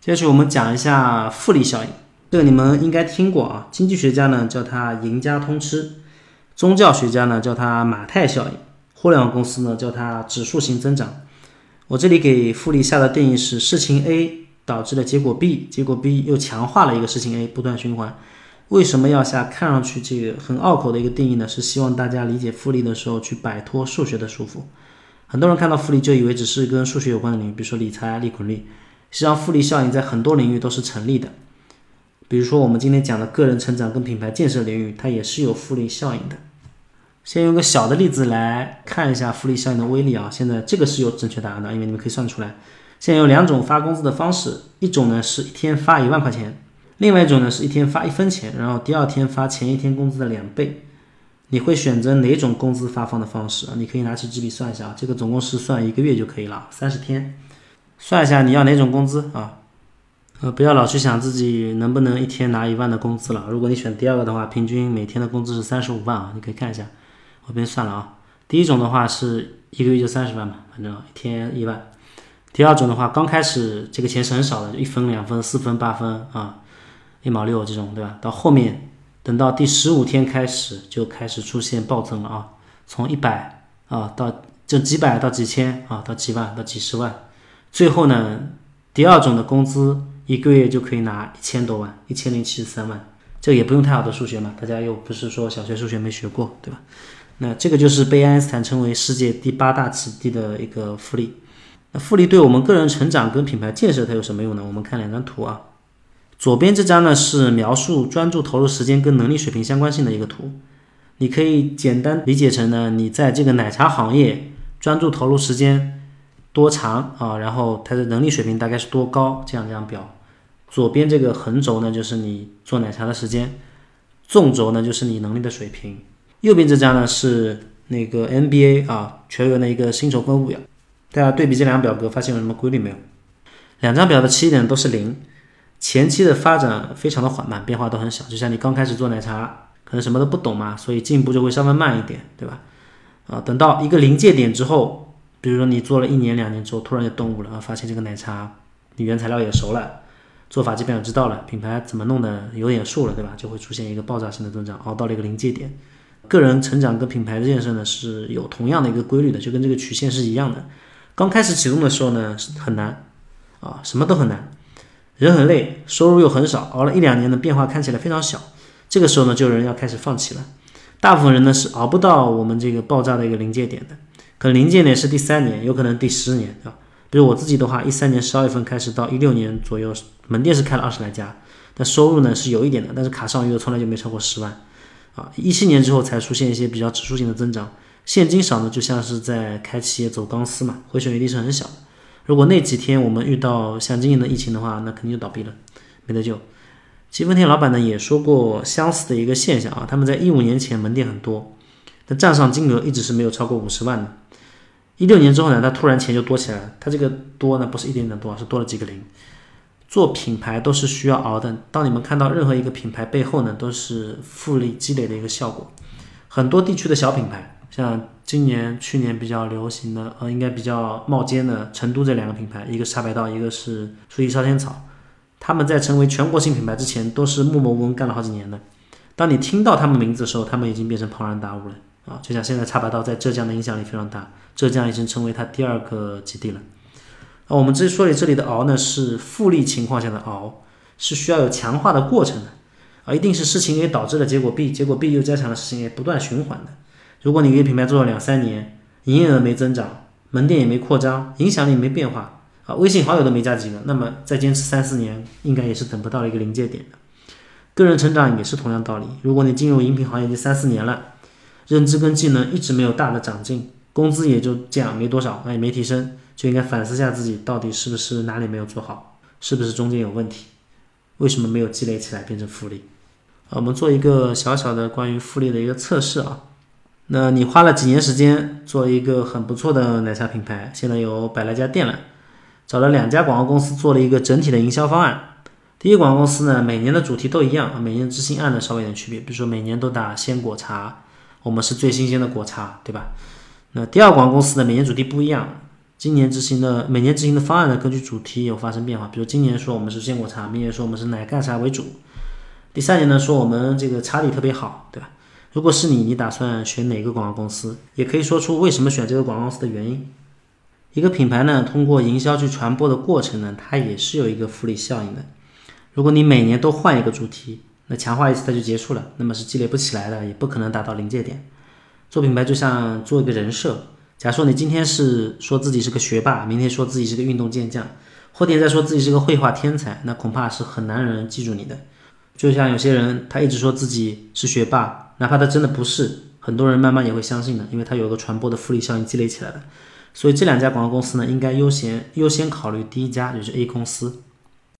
接下去我们讲一下复利效应，这个你们应该听过啊。经济学家呢叫它赢家通吃，宗教学家呢叫它马太效应，互联网公司呢叫它指数型增长。我这里给复利下的定义是：事情 A 导致了结果 B，结果 B 又强化了一个事情 A，不断循环。为什么要下看上去这个很拗口的一个定义呢？是希望大家理解复利的时候去摆脱数学的束缚。很多人看到复利就以为只是跟数学有关的领域，比如说理财、利滚利。实际上，复利效应在很多领域都是成立的。比如说我们今天讲的个人成长跟品牌建设领域，它也是有复利效应的。先用个小的例子来看一下复利效应的威力啊。现在这个是有正确答案的，因为你们可以算出来。现在有两种发工资的方式，一种呢是一天发一万块钱。另外一种呢，是一天发一分钱，然后第二天发前一天工资的两倍。你会选择哪种工资发放的方式啊？你可以拿起纸笔算一下，这个总共是算一个月就可以了，三十天，算一下你要哪种工资啊？呃，不要老去想自己能不能一天拿一万的工资了。如果你选第二个的话，平均每天的工资是三十五万啊，你可以看一下，我边算了啊。第一种的话是一个月就三十万嘛，反正一天一万。第二种的话，刚开始这个钱是很少的，一分、两分、四分、八分啊。一毛六这种，对吧？到后面，等到第十五天开始，就开始出现暴增了啊！从一百啊到这几百到几千啊，到几万到几十万，最后呢，第二种的工资一个月就可以拿一千多万，一千零七十三万。这也不用太好的数学嘛，大家又不是说小学数学没学过，对吧？那这个就是被爱因斯坦称为世界第八大奇迹的一个复利。那复利对我们个人成长跟品牌建设它有什么用呢？我们看两张图啊。左边这张呢是描述专注投入时间跟能力水平相关性的一个图，你可以简单理解成呢，你在这个奶茶行业专注投入时间多长啊，然后它的能力水平大概是多高，这样这样表。左边这个横轴呢就是你做奶茶的时间，纵轴呢就是你能力的水平。右边这张呢是那个 NBA 啊球员的一个薪酬分布表，大家对比这两个表格，发现有什么规律没有？两张表的起点都是零。前期的发展非常的缓慢，变化都很小，就像你刚开始做奶茶，可能什么都不懂嘛，所以进步就会稍微慢一点，对吧？啊，等到一个临界点之后，比如说你做了一年两年之后，突然就顿悟了啊，发现这个奶茶你原材料也熟了，做法基本上知道了，品牌怎么弄的有点数了，对吧？就会出现一个爆炸性的增长，熬到了一个临界点。个人成长跟品牌的建设呢是有同样的一个规律的，就跟这个曲线是一样的。刚开始启动的时候呢很难啊，什么都很难。人很累，收入又很少，熬了一两年的变化看起来非常小，这个时候呢，就有人要开始放弃了。大部分人呢是熬不到我们这个爆炸的一个临界点的，可能临界点是第三年，有可能第十年，对吧？比如我自己的话，一三年十二月份开始到一六年左右，门店是开了二十来家，但收入呢是有一点的，但是卡上余额从来就没超过十万，啊，一七年之后才出现一些比较指数性的增长，现金少呢就像是在开企业走钢丝嘛，回旋余地是很小。如果那几天我们遇到像今年的疫情的话，那肯定就倒闭了，没得救。积分店老板呢也说过相似的一个现象啊，他们在一五年前门店很多，但账上金额一直是没有超过五十万的。一六年之后呢，他突然钱就多起来了，他这个多呢不是一点点多，是多了几个零。做品牌都是需要熬的，当你们看到任何一个品牌背后呢，都是复利积累的一个效果。很多地区的小品牌。像今年、去年比较流行的，呃，应该比较冒尖的成都这两个品牌，一个是茶百道，一个是书记烧仙草。他们在成为全国性品牌之前，都是默默无闻干了好几年的。当你听到他们名字的时候，他们已经变成庞然大物了啊！就像现在茶百道在浙江的影响力非常大，浙江已经成为它第二个基地了。啊，我们之所以这里的熬呢，是复利情况下的熬，是需要有强化的过程的，啊，一定是事情 A 导致了结果 B，结果 B 又加强了事情 A，不断循环的。如果你一个品牌做了两三年，营业额没增长，门店也没扩张，影响力没变化，啊，微信好友都没加几个，那么再坚持三四年，应该也是等不到一个临界点的。个人成长也是同样道理。如果你进入饮品行业已经三四年了，认知跟技能一直没有大的长进，工资也就这样没多少，那也没提升，就应该反思下自己到底是不是哪里没有做好，是不是中间有问题，为什么没有积累起来变成复利？我们做一个小小的关于复利的一个测试啊。那你花了几年时间做一个很不错的奶茶品牌，现在有百来家店了，找了两家广告公司做了一个整体的营销方案。第一广告公司呢，每年的主题都一样，每年执行案呢稍微有点区别，比如说每年都打鲜果茶，我们是最新鲜的果茶，对吧？那第二广告公司呢，每年主题不一样，今年执行的每年执行的方案呢，根据主题有发生变化。比如今年说我们是坚果茶，明年说我们是奶盖茶为主，第三年呢说我们这个茶底特别好，对吧？如果是你，你打算选哪个广告公司？也可以说出为什么选这个广告公司的原因。一个品牌呢，通过营销去传播的过程呢，它也是有一个复利效应的。如果你每年都换一个主题，那强化一次它就结束了，那么是积累不起来的，也不可能达到临界点。做品牌就像做一个人设。假如说你今天是说自己是个学霸，明天说自己是个运动健将，后天再说自己是个绘画天才，那恐怕是很难让人记住你的。就像有些人，他一直说自己是学霸，哪怕他真的不是，很多人慢慢也会相信的，因为他有个传播的复利效应积累起来的。所以这两家广告公司呢，应该优先优先考虑第一家，就是 A 公司。